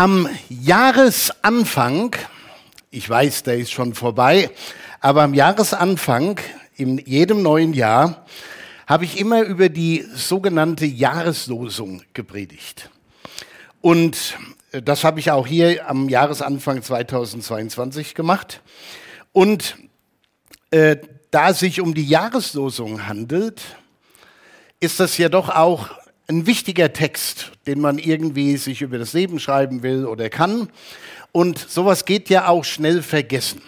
Am Jahresanfang, ich weiß, der ist schon vorbei, aber am Jahresanfang, in jedem neuen Jahr, habe ich immer über die sogenannte Jahreslosung gepredigt. Und äh, das habe ich auch hier am Jahresanfang 2022 gemacht. Und äh, da es sich um die Jahreslosung handelt, ist das ja doch auch ein wichtiger Text, den man irgendwie sich über das Leben schreiben will oder kann. Und sowas geht ja auch schnell vergessen.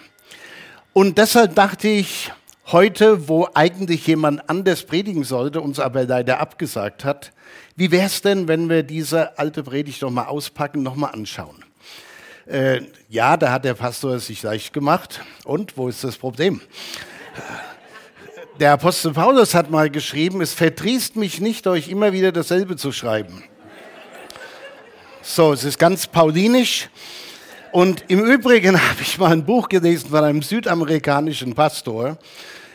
Und deshalb dachte ich, heute, wo eigentlich jemand anders predigen sollte, uns aber leider abgesagt hat, wie wäre es denn, wenn wir diese alte Predigt nochmal auspacken, nochmal anschauen? Äh, ja, da hat der Pastor es sich leicht gemacht. Und wo ist das Problem? Der Apostel Paulus hat mal geschrieben, es verdrießt mich nicht, euch immer wieder dasselbe zu schreiben. So, es ist ganz paulinisch. Und im Übrigen habe ich mal ein Buch gelesen von einem südamerikanischen Pastor,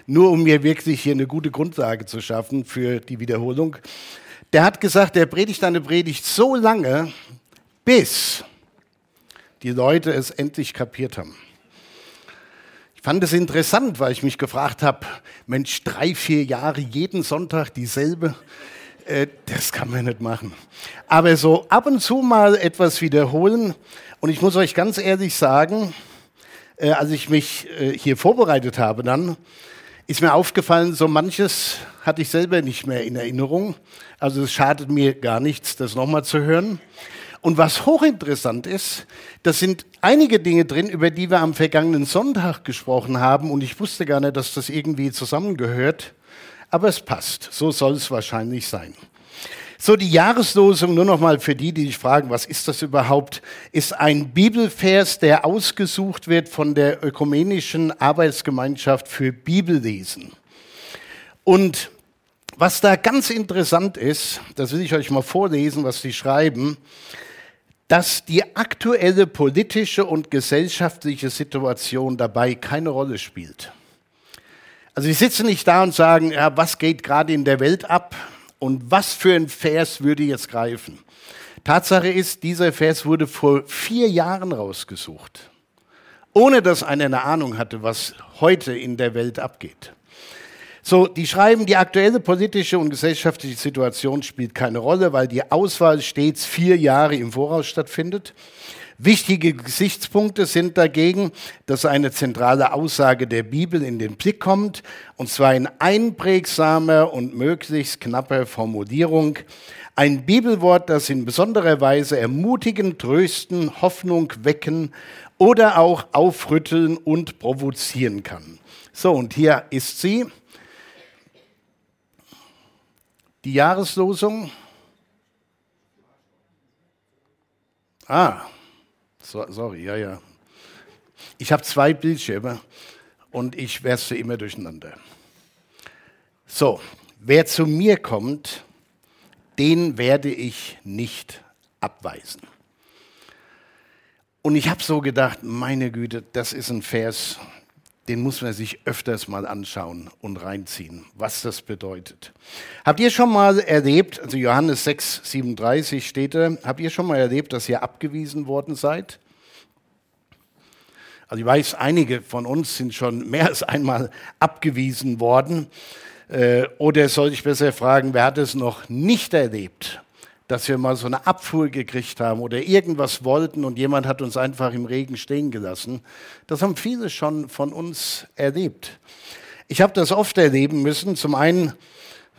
nur um mir wirklich hier eine gute Grundlage zu schaffen für die Wiederholung. Der hat gesagt, er predigt eine Predigt so lange, bis die Leute es endlich kapiert haben fand es interessant, weil ich mich gefragt habe, Mensch, drei, vier Jahre jeden Sonntag dieselbe, äh, das kann man nicht machen. Aber so ab und zu mal etwas wiederholen. Und ich muss euch ganz ehrlich sagen, äh, als ich mich äh, hier vorbereitet habe, dann ist mir aufgefallen, so manches hatte ich selber nicht mehr in Erinnerung. Also es schadet mir gar nichts, das nochmal zu hören. Und was hochinteressant ist, das sind einige Dinge drin, über die wir am vergangenen Sonntag gesprochen haben. Und ich wusste gar nicht, dass das irgendwie zusammengehört. Aber es passt. So soll es wahrscheinlich sein. So, die Jahreslosung, nur noch mal für die, die sich fragen, was ist das überhaupt, ist ein Bibelvers, der ausgesucht wird von der Ökumenischen Arbeitsgemeinschaft für Bibellesen. Und was da ganz interessant ist, das will ich euch mal vorlesen, was sie schreiben dass die aktuelle politische und gesellschaftliche Situation dabei keine Rolle spielt. Also ich sitze nicht da und sagen, ja, was geht gerade in der Welt ab und was für ein Vers würde jetzt greifen. Tatsache ist, dieser Vers wurde vor vier Jahren rausgesucht, ohne dass einer eine Ahnung hatte, was heute in der Welt abgeht. So, die schreiben, die aktuelle politische und gesellschaftliche Situation spielt keine Rolle, weil die Auswahl stets vier Jahre im Voraus stattfindet. Wichtige Gesichtspunkte sind dagegen, dass eine zentrale Aussage der Bibel in den Blick kommt, und zwar in einprägsamer und möglichst knapper Formulierung. Ein Bibelwort, das in besonderer Weise ermutigen, trösten, Hoffnung wecken oder auch aufrütteln und provozieren kann. So, und hier ist sie. Die Jahreslosung. Ah, so, sorry, ja, ja. Ich habe zwei Bildschirme und ich werfe immer durcheinander. So, wer zu mir kommt, den werde ich nicht abweisen. Und ich habe so gedacht, meine Güte, das ist ein Vers, den muss man sich öfters mal anschauen und reinziehen, was das bedeutet. Habt ihr schon mal erlebt, also Johannes 6, 37 steht da, habt ihr schon mal erlebt, dass ihr abgewiesen worden seid? Also ich weiß, einige von uns sind schon mehr als einmal abgewiesen worden. Äh, oder soll ich besser fragen, wer hat es noch nicht erlebt? Dass wir mal so eine Abfuhr gekriegt haben oder irgendwas wollten und jemand hat uns einfach im Regen stehen gelassen. Das haben viele schon von uns erlebt. Ich habe das oft erleben müssen. Zum einen,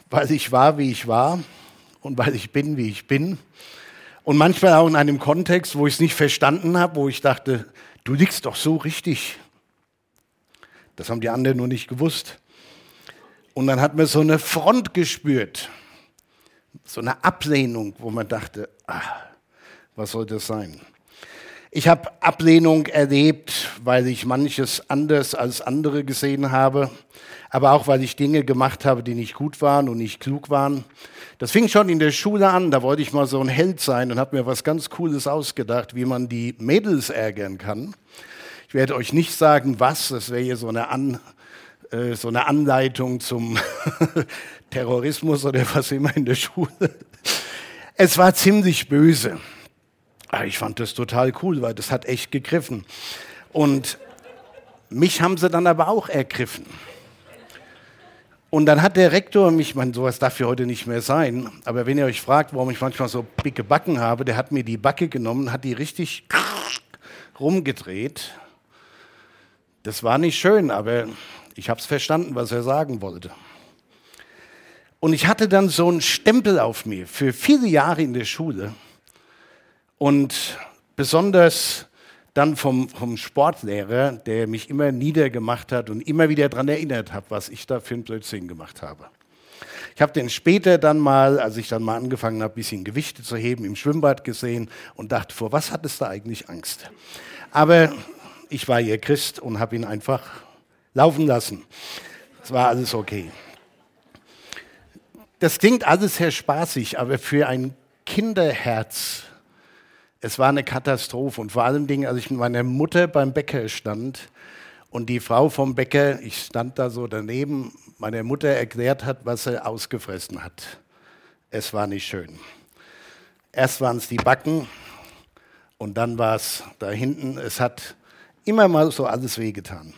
weil ich war, wie ich war und weil ich bin, wie ich bin. Und manchmal auch in einem Kontext, wo ich es nicht verstanden habe, wo ich dachte, du liegst doch so richtig. Das haben die anderen nur nicht gewusst. Und dann hat man so eine Front gespürt so eine Ablehnung, wo man dachte, ach, was soll das sein? Ich habe Ablehnung erlebt, weil ich manches anders als andere gesehen habe, aber auch weil ich Dinge gemacht habe, die nicht gut waren und nicht klug waren. Das fing schon in der Schule an, da wollte ich mal so ein Held sein und habe mir was ganz Cooles ausgedacht, wie man die Mädels ärgern kann. Ich werde euch nicht sagen, was, das wäre hier so eine, An, äh, so eine Anleitung zum Terrorismus oder was immer in der Schule. Es war ziemlich böse. Ah, ich fand das total cool, weil das hat echt gegriffen. Und mich haben sie dann aber auch ergriffen. Und dann hat der Rektor mich, man sowas darf ja heute nicht mehr sein, aber wenn ihr euch fragt, warum ich manchmal so dicke Backen habe, der hat mir die Backe genommen, hat die richtig rumgedreht. Das war nicht schön, aber ich habe es verstanden, was er sagen wollte. Und ich hatte dann so einen Stempel auf mir für viele Jahre in der Schule. Und besonders dann vom, vom Sportlehrer, der mich immer niedergemacht hat und immer wieder daran erinnert hat, was ich da für ein Blödsinn gemacht habe. Ich habe den später dann mal, als ich dann mal angefangen habe, ein bisschen Gewichte zu heben, im Schwimmbad gesehen und dachte, vor was hattest du eigentlich Angst? Aber ich war ihr Christ und habe ihn einfach laufen lassen. Es war alles okay. Das klingt alles sehr spaßig, aber für ein Kinderherz es war eine Katastrophe. Und vor allen Dingen, als ich mit meiner Mutter beim Bäcker stand und die Frau vom Bäcker, ich stand da so daneben, meiner Mutter erklärt hat, was sie ausgefressen hat. Es war nicht schön. Erst waren es die Backen und dann war es da hinten. Es hat immer mal so alles wehgetan.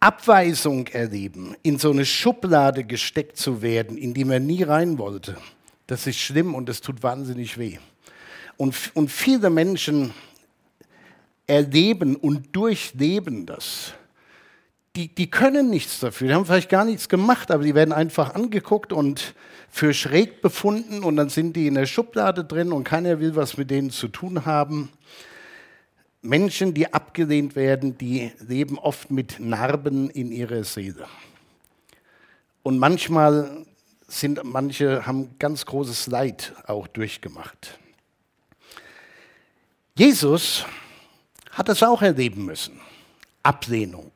Abweisung erleben, in so eine Schublade gesteckt zu werden, in die man nie rein wollte, das ist schlimm und das tut wahnsinnig weh. Und, und viele Menschen erleben und durchleben das. Die, die können nichts dafür, die haben vielleicht gar nichts gemacht, aber die werden einfach angeguckt und für schräg befunden und dann sind die in der Schublade drin und keiner will was mit denen zu tun haben. Menschen, die abgelehnt werden, die leben oft mit Narben in ihrer Seele. Und manchmal sind manche haben ganz großes Leid auch durchgemacht. Jesus hat es auch erleben müssen. Ablehnung.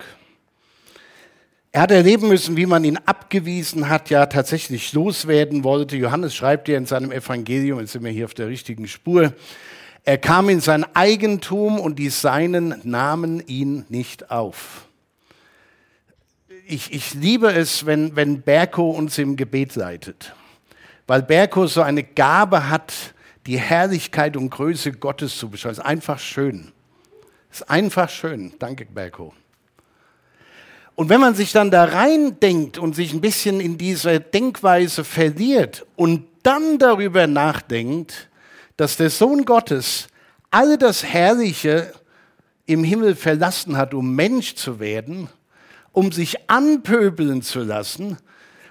Er hat erleben müssen, wie man ihn abgewiesen hat, ja tatsächlich loswerden wollte. Johannes schreibt ja in seinem Evangelium, jetzt sind wir hier auf der richtigen Spur, er kam in sein Eigentum und die Seinen nahmen ihn nicht auf. Ich, ich liebe es, wenn, wenn Berko uns im Gebet leitet, weil Berko so eine Gabe hat, die Herrlichkeit und Größe Gottes zu beschreiben. Es ist einfach schön. Ist einfach schön. Danke, Berko. Und wenn man sich dann da rein denkt und sich ein bisschen in dieser Denkweise verliert und dann darüber nachdenkt, dass der Sohn Gottes all das Herrliche im Himmel verlassen hat, um Mensch zu werden, um sich anpöbeln zu lassen,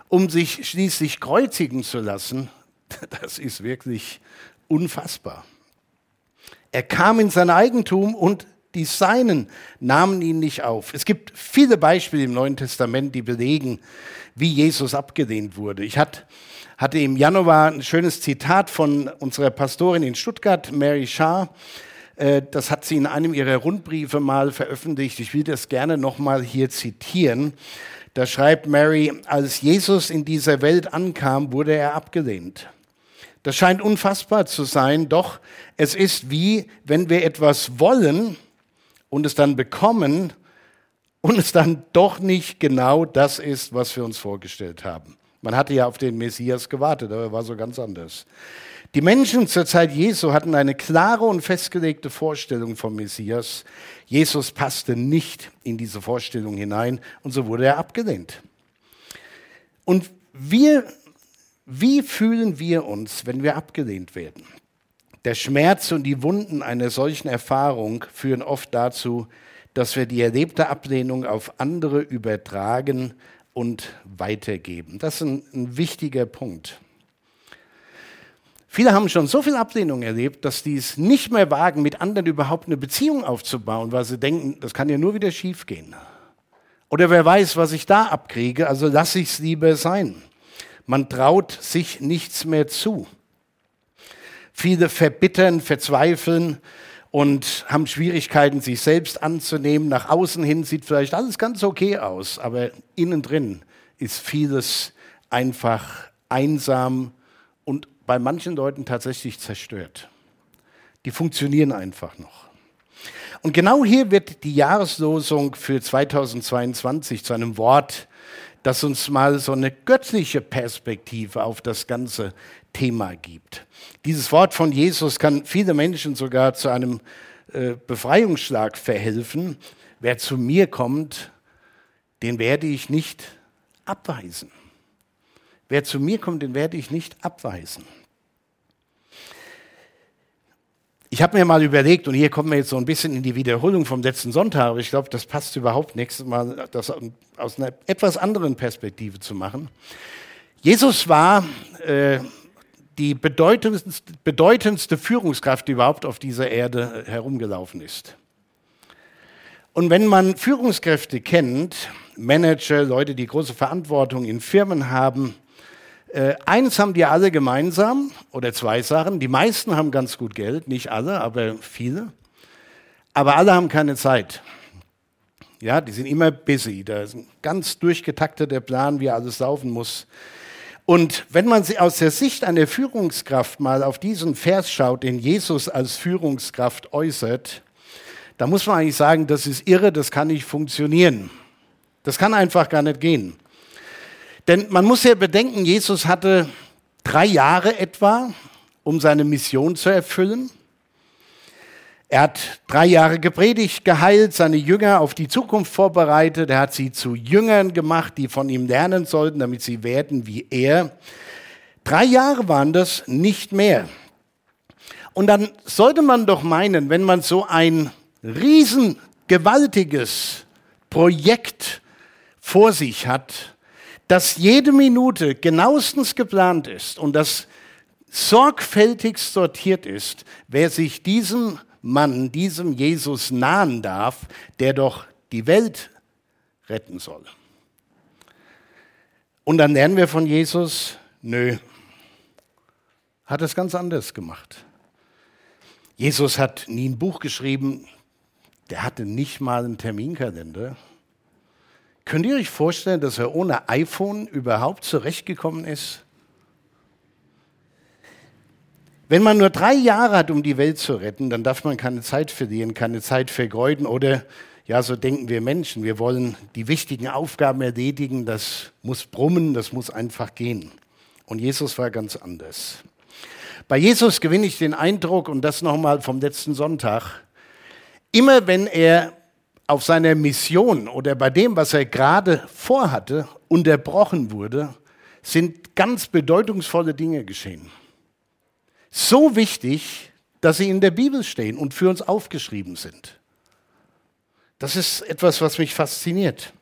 um sich schließlich kreuzigen zu lassen, das ist wirklich unfassbar. Er kam in sein Eigentum und die Seinen nahmen ihn nicht auf. Es gibt viele Beispiele im Neuen Testament, die belegen, wie Jesus abgelehnt wurde. Ich hatte im Januar ein schönes Zitat von unserer Pastorin in Stuttgart, Mary Shah. Äh, das hat sie in einem ihrer Rundbriefe mal veröffentlicht. Ich will das gerne nochmal hier zitieren. Da schreibt Mary, als Jesus in dieser Welt ankam, wurde er abgelehnt. Das scheint unfassbar zu sein, doch es ist wie, wenn wir etwas wollen und es dann bekommen und es dann doch nicht genau das ist, was wir uns vorgestellt haben. Man hatte ja auf den Messias gewartet, aber er war so ganz anders. Die Menschen zur Zeit Jesu hatten eine klare und festgelegte Vorstellung vom Messias. Jesus passte nicht in diese Vorstellung hinein und so wurde er abgelehnt. Und wir wie fühlen wir uns, wenn wir abgelehnt werden? Der Schmerz und die Wunden einer solchen Erfahrung führen oft dazu, dass wir die erlebte Ablehnung auf andere übertragen und weitergeben. Das ist ein, ein wichtiger Punkt. Viele haben schon so viel Ablehnung erlebt, dass die es nicht mehr wagen, mit anderen überhaupt eine Beziehung aufzubauen, weil sie denken, das kann ja nur wieder schiefgehen. Oder wer weiß, was ich da abkriege, also lasse ich es lieber sein. Man traut sich nichts mehr zu. Viele verbittern, verzweifeln und haben Schwierigkeiten, sich selbst anzunehmen. Nach außen hin sieht vielleicht alles ganz okay aus, aber innen drin ist vieles einfach einsam und bei manchen Leuten tatsächlich zerstört. Die funktionieren einfach noch. Und genau hier wird die Jahreslosung für 2022 zu einem Wort, das uns mal so eine göttliche Perspektive auf das Ganze Thema gibt. Dieses Wort von Jesus kann viele Menschen sogar zu einem äh, Befreiungsschlag verhelfen. Wer zu mir kommt, den werde ich nicht abweisen. Wer zu mir kommt, den werde ich nicht abweisen. Ich habe mir mal überlegt, und hier kommen wir jetzt so ein bisschen in die Wiederholung vom letzten Sonntag, aber ich glaube, das passt überhaupt nächstes Mal, das aus einer etwas anderen Perspektive zu machen. Jesus war äh, die bedeutendste, bedeutendste Führungskraft, die überhaupt auf dieser Erde herumgelaufen ist. Und wenn man Führungskräfte kennt, Manager, Leute, die große Verantwortung in Firmen haben, äh, eins haben die alle gemeinsam, oder zwei Sachen. Die meisten haben ganz gut Geld, nicht alle, aber viele. Aber alle haben keine Zeit. Ja, die sind immer busy. Da ist ein ganz durchgetakteter Plan, wie alles laufen muss. Und wenn man aus der Sicht einer Führungskraft mal auf diesen Vers schaut, den Jesus als Führungskraft äußert, da muss man eigentlich sagen, das ist irre, das kann nicht funktionieren. Das kann einfach gar nicht gehen. Denn man muss ja bedenken, Jesus hatte drei Jahre etwa, um seine Mission zu erfüllen. Er hat drei Jahre gepredigt, geheilt, seine Jünger auf die Zukunft vorbereitet. Er hat sie zu Jüngern gemacht, die von ihm lernen sollten, damit sie werden wie er. Drei Jahre waren das, nicht mehr. Und dann sollte man doch meinen, wenn man so ein riesengewaltiges Projekt vor sich hat, dass jede Minute genauestens geplant ist und das sorgfältigst sortiert ist, wer sich diesem Mann, diesem Jesus nahen darf, der doch die Welt retten soll. Und dann lernen wir von Jesus, nö, hat es ganz anders gemacht. Jesus hat nie ein Buch geschrieben, der hatte nicht mal einen Terminkalender. Könnt ihr euch vorstellen, dass er ohne iPhone überhaupt zurechtgekommen ist? Wenn man nur drei Jahre hat, um die Welt zu retten, dann darf man keine Zeit verlieren, keine Zeit vergeuden oder, ja, so denken wir Menschen, wir wollen die wichtigen Aufgaben erledigen, das muss brummen, das muss einfach gehen. Und Jesus war ganz anders. Bei Jesus gewinne ich den Eindruck, und das nochmal vom letzten Sonntag, immer wenn er auf seiner Mission oder bei dem, was er gerade vorhatte, unterbrochen wurde, sind ganz bedeutungsvolle Dinge geschehen. So wichtig, dass sie in der Bibel stehen und für uns aufgeschrieben sind. Das ist etwas, was mich fasziniert.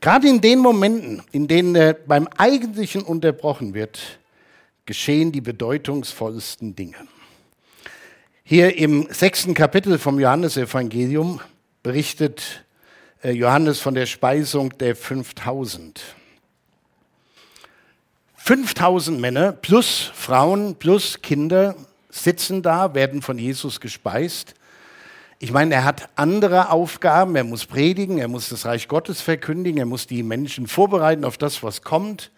Gerade in den Momenten, in denen er beim Eigentlichen unterbrochen wird, geschehen die bedeutungsvollsten Dinge. Hier im sechsten Kapitel vom Johannesevangelium berichtet äh, Johannes von der Speisung der 5000. 5000 Männer plus Frauen plus Kinder sitzen da, werden von Jesus gespeist. Ich meine, er hat andere Aufgaben. Er muss predigen, er muss das Reich Gottes verkündigen, er muss die Menschen vorbereiten auf das, was kommt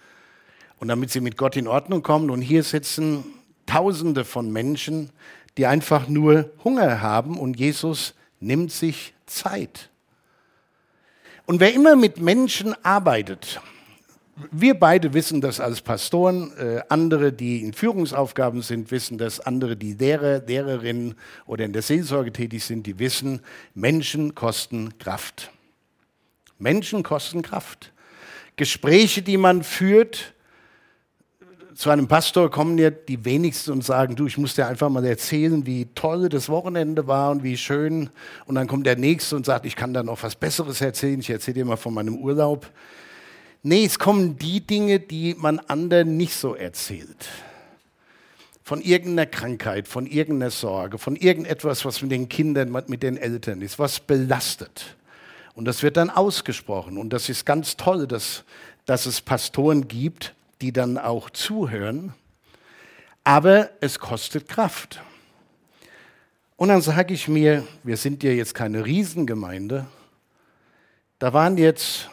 und damit sie mit Gott in Ordnung kommen. Und hier sitzen Tausende von Menschen, die einfach nur Hunger haben und Jesus nimmt sich Zeit. Und wer immer mit Menschen arbeitet, wir beide wissen das als Pastoren, äh, andere, die in Führungsaufgaben sind, wissen das, andere, die Lehrer, Lehrerinnen oder in der Seelsorge tätig sind, die wissen, Menschen kosten Kraft. Menschen kosten Kraft. Gespräche, die man führt, zu einem Pastor kommen ja die wenigsten und sagen, du, ich muss dir einfach mal erzählen, wie toll das Wochenende war und wie schön. Und dann kommt der Nächste und sagt, ich kann da noch was Besseres erzählen, ich erzähle dir mal von meinem Urlaub. Nee, es kommen die Dinge, die man anderen nicht so erzählt. Von irgendeiner Krankheit, von irgendeiner Sorge, von irgendetwas, was mit den Kindern, mit den Eltern ist, was belastet. Und das wird dann ausgesprochen. Und das ist ganz toll, dass, dass es Pastoren gibt, die dann auch zuhören, aber es kostet Kraft. Und dann sage ich mir, wir sind ja jetzt keine Riesengemeinde, da waren jetzt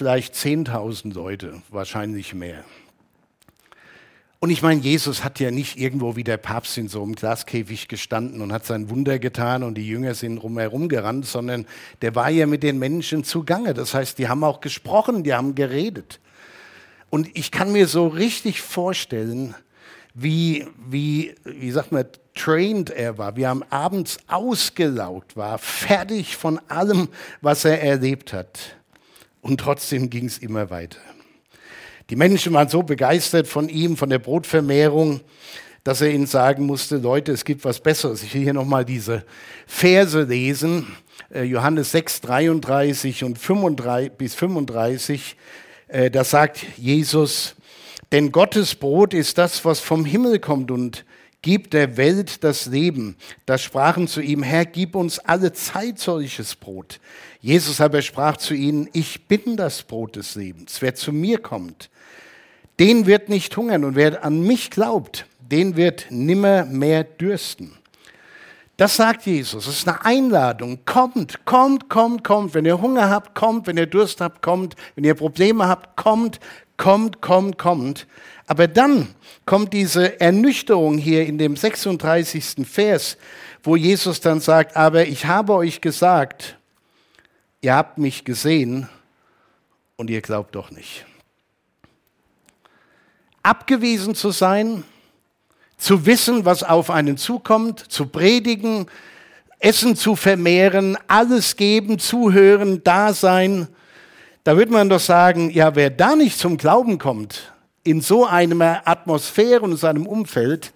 vielleicht 10.000 Leute, wahrscheinlich mehr. Und ich meine, Jesus hat ja nicht irgendwo wie der Papst in so einem Glaskäfig gestanden und hat sein Wunder getan und die Jünger sind rumherum gerannt, sondern der war ja mit den Menschen zugange. Das heißt, die haben auch gesprochen, die haben geredet. Und ich kann mir so richtig vorstellen, wie, wie, wie sagt man, trained er war, wie er abends ausgelaugt war, fertig von allem, was er erlebt hat. Und trotzdem ging es immer weiter. Die Menschen waren so begeistert von ihm, von der Brotvermehrung, dass er ihnen sagen musste, Leute, es gibt was Besseres. Ich will hier nochmal diese Verse lesen, äh, Johannes 6, 33 und 35 bis 35. Äh, da sagt Jesus, denn Gottes Brot ist das, was vom Himmel kommt und gibt der Welt das Leben. Da sprachen zu ihm, Herr, gib uns alle Zeit solches Brot. Jesus aber sprach zu ihnen, ich bin das Brot des Lebens. Wer zu mir kommt, den wird nicht hungern und wer an mich glaubt, den wird nimmer mehr dürsten. Das sagt Jesus. Das ist eine Einladung. Kommt, kommt, kommt, kommt. Wenn ihr Hunger habt, kommt. Wenn ihr Durst habt, kommt. Wenn ihr Probleme habt, kommt, kommt, kommt, kommt. Aber dann kommt diese Ernüchterung hier in dem 36. Vers, wo Jesus dann sagt, aber ich habe euch gesagt, ihr habt mich gesehen und ihr glaubt doch nicht. Abgewiesen zu sein, zu wissen, was auf einen zukommt, zu predigen, Essen zu vermehren, alles geben, zuhören, da sein. Da würde man doch sagen, ja, wer da nicht zum Glauben kommt, in so einer Atmosphäre und in seinem Umfeld,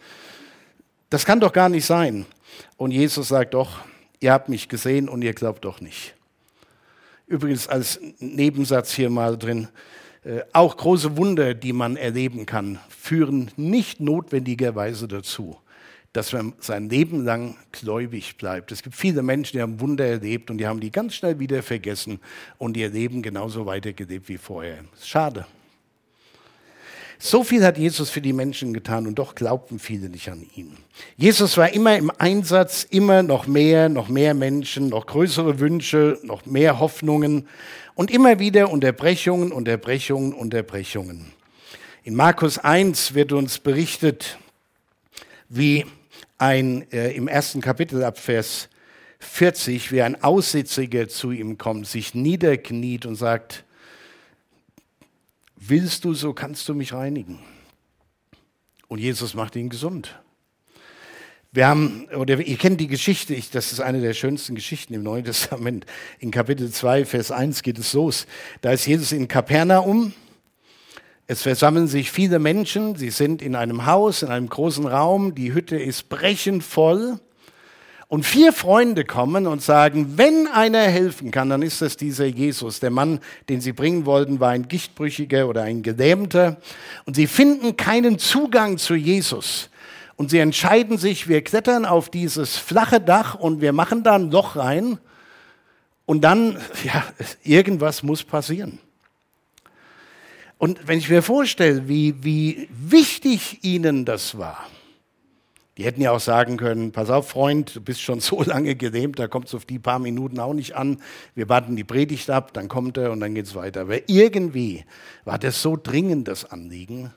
das kann doch gar nicht sein. Und Jesus sagt doch, ihr habt mich gesehen und ihr glaubt doch nicht. Übrigens als Nebensatz hier mal drin, auch große Wunder, die man erleben kann, führen nicht notwendigerweise dazu, dass man sein Leben lang gläubig bleibt. Es gibt viele Menschen, die haben Wunder erlebt und die haben die ganz schnell wieder vergessen und ihr Leben genauso weitergelebt wie vorher. Schade. So viel hat Jesus für die Menschen getan und doch glaubten viele nicht an ihn. Jesus war immer im Einsatz, immer noch mehr, noch mehr Menschen, noch größere Wünsche, noch mehr Hoffnungen und immer wieder Unterbrechungen, Unterbrechungen, Unterbrechungen. In Markus 1 wird uns berichtet, wie ein äh, im ersten Kapitel ab Vers 40, wie ein Aussitziger zu ihm kommt, sich niederkniet und sagt, willst du, so kannst du mich reinigen. Und Jesus macht ihn gesund. Wir haben, oder ihr kennt die Geschichte, ich, das ist eine der schönsten Geschichten im Neuen Testament. In Kapitel 2, Vers 1 geht es los. Da ist Jesus in Kapernaum. Es versammeln sich viele Menschen. Sie sind in einem Haus, in einem großen Raum. Die Hütte ist brechend voll. Und vier Freunde kommen und sagen, wenn einer helfen kann, dann ist das dieser Jesus. Der Mann, den sie bringen wollten, war ein Gichtbrüchiger oder ein Gelähmter. Und sie finden keinen Zugang zu Jesus. Und sie entscheiden sich, wir klettern auf dieses flache Dach und wir machen da ein Loch rein. Und dann, ja, irgendwas muss passieren. Und wenn ich mir vorstelle, wie, wie wichtig ihnen das war, die hätten ja auch sagen können, pass auf, Freund, du bist schon so lange gelähmt, da kommt es auf die paar Minuten auch nicht an. Wir warten die Predigt ab, dann kommt er und dann geht es weiter. Aber irgendwie war das so dringend, das Anliegen,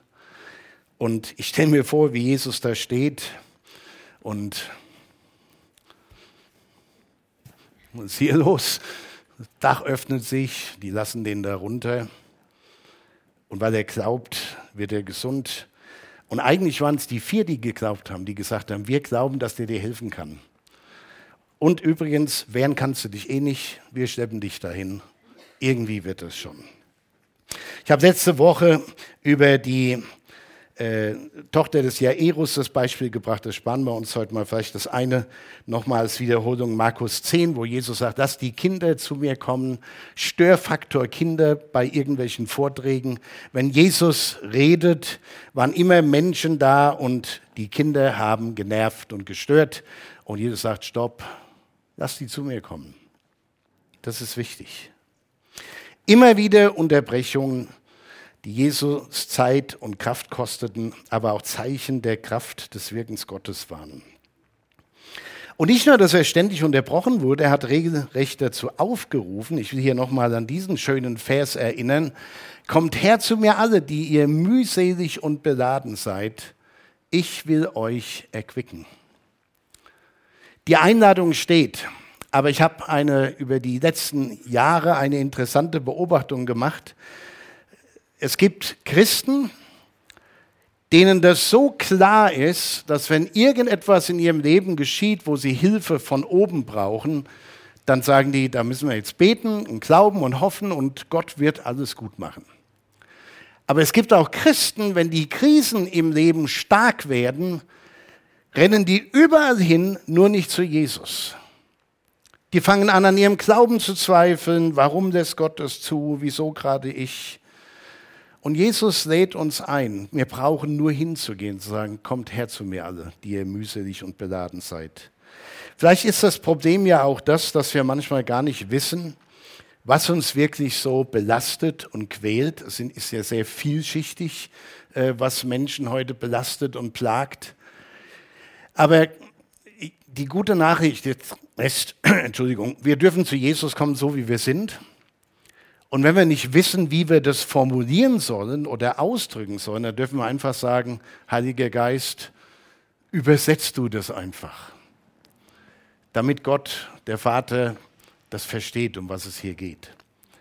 und ich stelle mir vor, wie Jesus da steht und was ist hier los? Das Dach öffnet sich, die lassen den da runter. Und weil er glaubt, wird er gesund. Und eigentlich waren es die vier, die geglaubt haben, die gesagt haben, wir glauben, dass der dir helfen kann. Und übrigens, wehren kannst du dich eh nicht, wir schleppen dich dahin. Irgendwie wird es schon. Ich habe letzte Woche über die äh, Tochter des Jairus das Beispiel gebracht. Das sparen wir uns heute mal vielleicht das eine nochmal als Wiederholung. Markus 10, wo Jesus sagt, dass die Kinder zu mir kommen. Störfaktor Kinder bei irgendwelchen Vorträgen. Wenn Jesus redet, waren immer Menschen da und die Kinder haben genervt und gestört. Und Jesus sagt, stopp, lass die zu mir kommen. Das ist wichtig. Immer wieder Unterbrechungen die Jesus Zeit und Kraft kosteten, aber auch Zeichen der Kraft des Wirkens Gottes waren. Und nicht nur, dass er ständig unterbrochen wurde, er hat regelrecht dazu aufgerufen, ich will hier nochmal an diesen schönen Vers erinnern, kommt her zu mir alle, die ihr mühselig und beladen seid, ich will euch erquicken. Die Einladung steht, aber ich habe eine über die letzten Jahre eine interessante Beobachtung gemacht, es gibt Christen, denen das so klar ist, dass wenn irgendetwas in ihrem Leben geschieht, wo sie Hilfe von oben brauchen, dann sagen die, da müssen wir jetzt beten und glauben und hoffen und Gott wird alles gut machen. Aber es gibt auch Christen, wenn die Krisen im Leben stark werden, rennen die überall hin, nur nicht zu Jesus. Die fangen an, an ihrem Glauben zu zweifeln. Warum lässt Gott das zu? Wieso gerade ich? Und Jesus lädt uns ein. Wir brauchen nur hinzugehen, zu sagen, kommt her zu mir alle, die ihr mühselig und beladen seid. Vielleicht ist das Problem ja auch das, dass wir manchmal gar nicht wissen, was uns wirklich so belastet und quält. Es ist ja sehr vielschichtig, äh, was Menschen heute belastet und plagt. Aber die gute Nachricht ist, Entschuldigung, wir dürfen zu Jesus kommen, so wie wir sind. Und wenn wir nicht wissen, wie wir das formulieren sollen oder ausdrücken sollen, dann dürfen wir einfach sagen, Heiliger Geist, übersetzt du das einfach, damit Gott, der Vater, das versteht, um was es hier geht.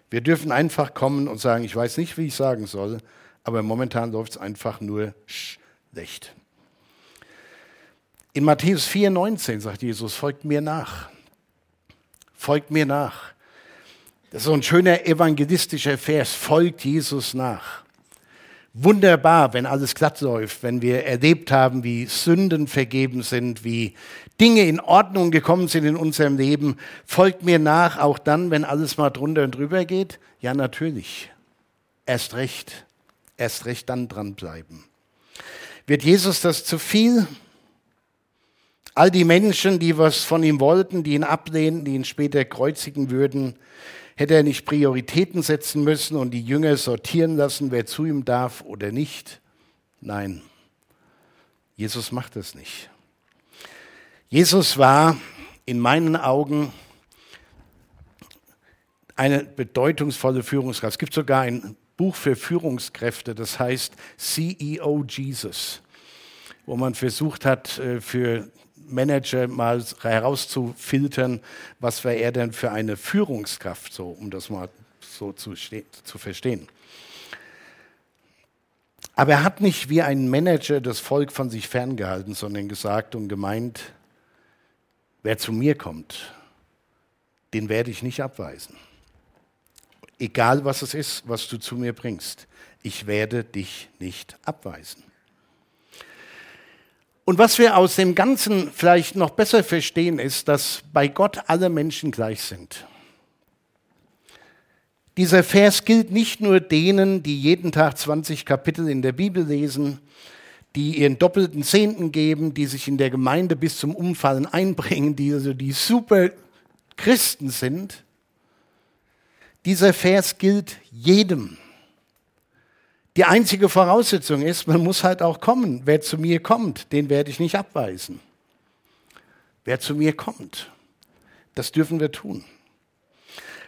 Wir dürfen einfach kommen und sagen, ich weiß nicht, wie ich sagen soll, aber momentan läuft es einfach nur schlecht. In Matthäus 4,19 sagt Jesus, folgt mir nach. Folgt mir nach. Das ist so ein schöner evangelistischer Vers, folgt Jesus nach. Wunderbar, wenn alles glatt läuft, wenn wir erlebt haben, wie Sünden vergeben sind, wie Dinge in Ordnung gekommen sind in unserem Leben. Folgt mir nach, auch dann, wenn alles mal drunter und drüber geht? Ja, natürlich. Erst recht. Erst recht dann dranbleiben. Wird Jesus das zu viel? All die Menschen, die was von ihm wollten, die ihn ablehnen, die ihn später kreuzigen würden, Hätte er nicht Prioritäten setzen müssen und die Jünger sortieren lassen, wer zu ihm darf oder nicht? Nein, Jesus macht das nicht. Jesus war in meinen Augen eine bedeutungsvolle Führungskraft. Es gibt sogar ein Buch für Führungskräfte, das heißt CEO Jesus, wo man versucht hat, äh, für Manager mal herauszufiltern, was wäre er denn für eine Führungskraft, so, um das mal so zu, zu verstehen. Aber er hat nicht wie ein Manager das Volk von sich ferngehalten, sondern gesagt und gemeint, wer zu mir kommt, den werde ich nicht abweisen. Egal was es ist, was du zu mir bringst, ich werde dich nicht abweisen. Und was wir aus dem Ganzen vielleicht noch besser verstehen, ist, dass bei Gott alle Menschen gleich sind. Dieser Vers gilt nicht nur denen, die jeden Tag 20 Kapitel in der Bibel lesen, die ihren doppelten Zehnten geben, die sich in der Gemeinde bis zum Umfallen einbringen, die also die super Christen sind. Dieser Vers gilt jedem. Die einzige Voraussetzung ist, man muss halt auch kommen. Wer zu mir kommt, den werde ich nicht abweisen. Wer zu mir kommt, das dürfen wir tun.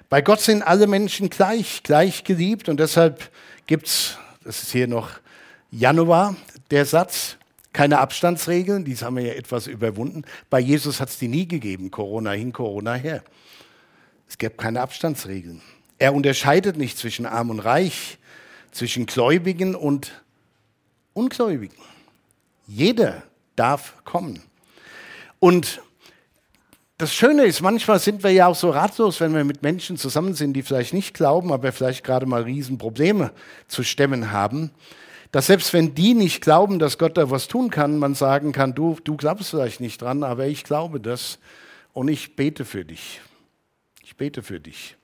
Bei Gott sind alle Menschen gleich, gleich geliebt und deshalb gibt es, das ist hier noch Januar, der Satz, keine Abstandsregeln, dies haben wir ja etwas überwunden. Bei Jesus hat es die nie gegeben, Corona hin, Corona her. Es gibt keine Abstandsregeln. Er unterscheidet nicht zwischen arm und reich, zwischen Gläubigen und Ungläubigen. Jeder darf kommen. Und das Schöne ist, manchmal sind wir ja auch so ratlos, wenn wir mit Menschen zusammen sind, die vielleicht nicht glauben, aber vielleicht gerade mal Riesenprobleme zu stemmen haben, dass selbst wenn die nicht glauben, dass Gott da was tun kann, man sagen kann, du, du glaubst vielleicht nicht dran, aber ich glaube das und ich bete für dich. Ich bete für dich.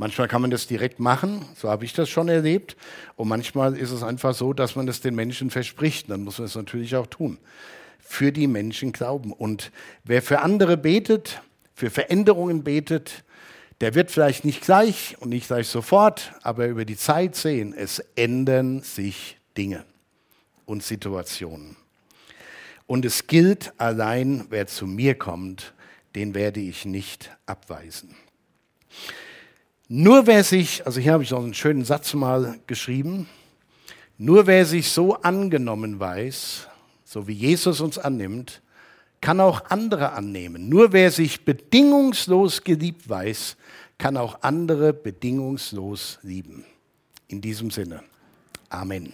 Manchmal kann man das direkt machen, so habe ich das schon erlebt. Und manchmal ist es einfach so, dass man es den Menschen verspricht. Dann muss man es natürlich auch tun. Für die Menschen glauben. Und wer für andere betet, für Veränderungen betet, der wird vielleicht nicht gleich und nicht gleich sofort, aber über die Zeit sehen, es ändern sich Dinge und Situationen. Und es gilt allein, wer zu mir kommt, den werde ich nicht abweisen. Nur wer sich, also hier habe ich noch einen schönen Satz mal geschrieben, nur wer sich so angenommen weiß, so wie Jesus uns annimmt, kann auch andere annehmen. Nur wer sich bedingungslos geliebt weiß, kann auch andere bedingungslos lieben. In diesem Sinne. Amen.